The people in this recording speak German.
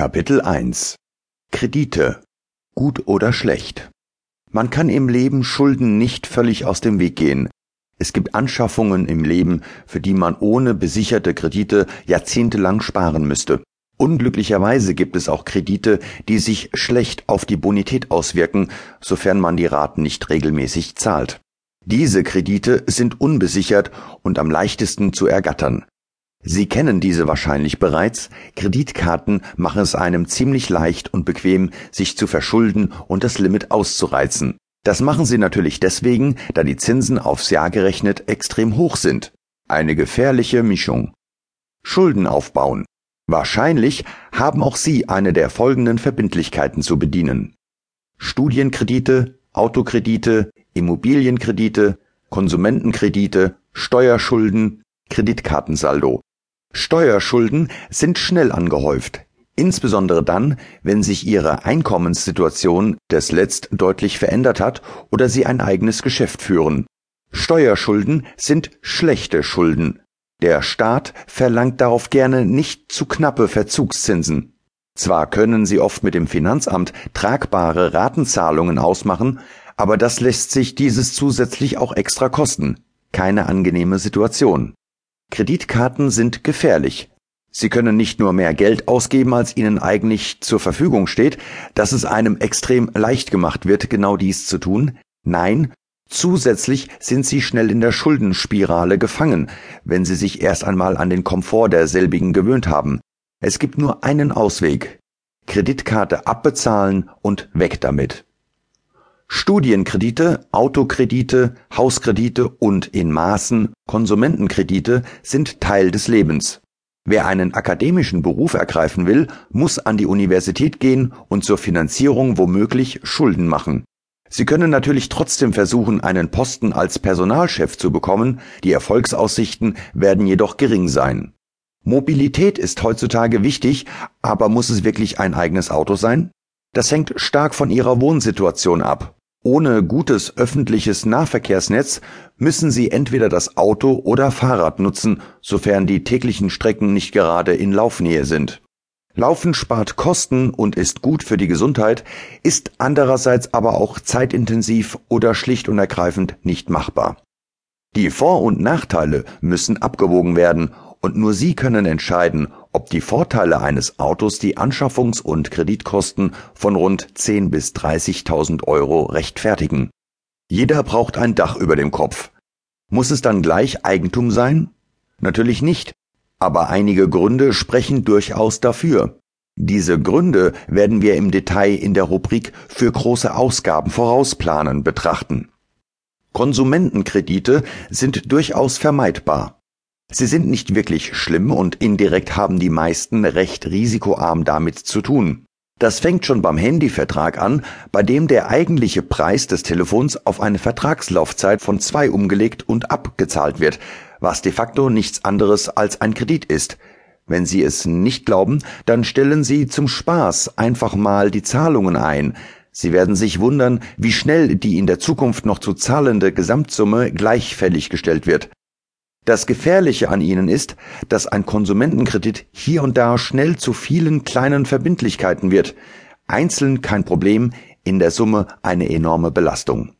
Kapitel 1 Kredite Gut oder schlecht Man kann im Leben Schulden nicht völlig aus dem Weg gehen. Es gibt Anschaffungen im Leben, für die man ohne besicherte Kredite jahrzehntelang sparen müsste. Unglücklicherweise gibt es auch Kredite, die sich schlecht auf die Bonität auswirken, sofern man die Raten nicht regelmäßig zahlt. Diese Kredite sind unbesichert und am leichtesten zu ergattern. Sie kennen diese wahrscheinlich bereits. Kreditkarten machen es einem ziemlich leicht und bequem, sich zu verschulden und das Limit auszureizen. Das machen sie natürlich deswegen, da die Zinsen aufs Jahr gerechnet extrem hoch sind. Eine gefährliche Mischung. Schulden aufbauen. Wahrscheinlich haben auch Sie eine der folgenden Verbindlichkeiten zu bedienen. Studienkredite, Autokredite, Immobilienkredite, Konsumentenkredite, Steuerschulden, Kreditkartensaldo. Steuerschulden sind schnell angehäuft, insbesondere dann, wenn sich Ihre Einkommenssituation des letzt deutlich verändert hat oder Sie ein eigenes Geschäft führen. Steuerschulden sind schlechte Schulden. Der Staat verlangt darauf gerne nicht zu knappe Verzugszinsen. Zwar können Sie oft mit dem Finanzamt tragbare Ratenzahlungen ausmachen, aber das lässt sich dieses zusätzlich auch extra kosten. Keine angenehme Situation. Kreditkarten sind gefährlich. Sie können nicht nur mehr Geld ausgeben, als ihnen eigentlich zur Verfügung steht, dass es einem extrem leicht gemacht wird, genau dies zu tun. Nein, zusätzlich sind sie schnell in der Schuldenspirale gefangen, wenn sie sich erst einmal an den Komfort derselbigen gewöhnt haben. Es gibt nur einen Ausweg. Kreditkarte abbezahlen und weg damit. Studienkredite, Autokredite, Hauskredite und in Maßen Konsumentenkredite sind Teil des Lebens. Wer einen akademischen Beruf ergreifen will, muss an die Universität gehen und zur Finanzierung womöglich Schulden machen. Sie können natürlich trotzdem versuchen, einen Posten als Personalchef zu bekommen, die Erfolgsaussichten werden jedoch gering sein. Mobilität ist heutzutage wichtig, aber muss es wirklich ein eigenes Auto sein? Das hängt stark von Ihrer Wohnsituation ab. Ohne gutes öffentliches Nahverkehrsnetz müssen Sie entweder das Auto oder Fahrrad nutzen, sofern die täglichen Strecken nicht gerade in Laufnähe sind. Laufen spart Kosten und ist gut für die Gesundheit, ist andererseits aber auch zeitintensiv oder schlicht und ergreifend nicht machbar. Die Vor- und Nachteile müssen abgewogen werden und nur Sie können entscheiden, ob die Vorteile eines Autos die Anschaffungs- und Kreditkosten von rund 10 bis 30.000 Euro rechtfertigen. Jeder braucht ein Dach über dem Kopf. Muss es dann gleich Eigentum sein? Natürlich nicht, aber einige Gründe sprechen durchaus dafür. Diese Gründe werden wir im Detail in der Rubrik für große Ausgaben vorausplanen betrachten. Konsumentenkredite sind durchaus vermeidbar. Sie sind nicht wirklich schlimm und indirekt haben die meisten recht risikoarm damit zu tun. Das fängt schon beim Handyvertrag an, bei dem der eigentliche Preis des Telefons auf eine Vertragslaufzeit von zwei umgelegt und abgezahlt wird, was de facto nichts anderes als ein Kredit ist. Wenn Sie es nicht glauben, dann stellen Sie zum Spaß einfach mal die Zahlungen ein. Sie werden sich wundern, wie schnell die in der Zukunft noch zu zahlende Gesamtsumme gleichfällig gestellt wird. Das Gefährliche an ihnen ist, dass ein Konsumentenkredit hier und da schnell zu vielen kleinen Verbindlichkeiten wird, einzeln kein Problem, in der Summe eine enorme Belastung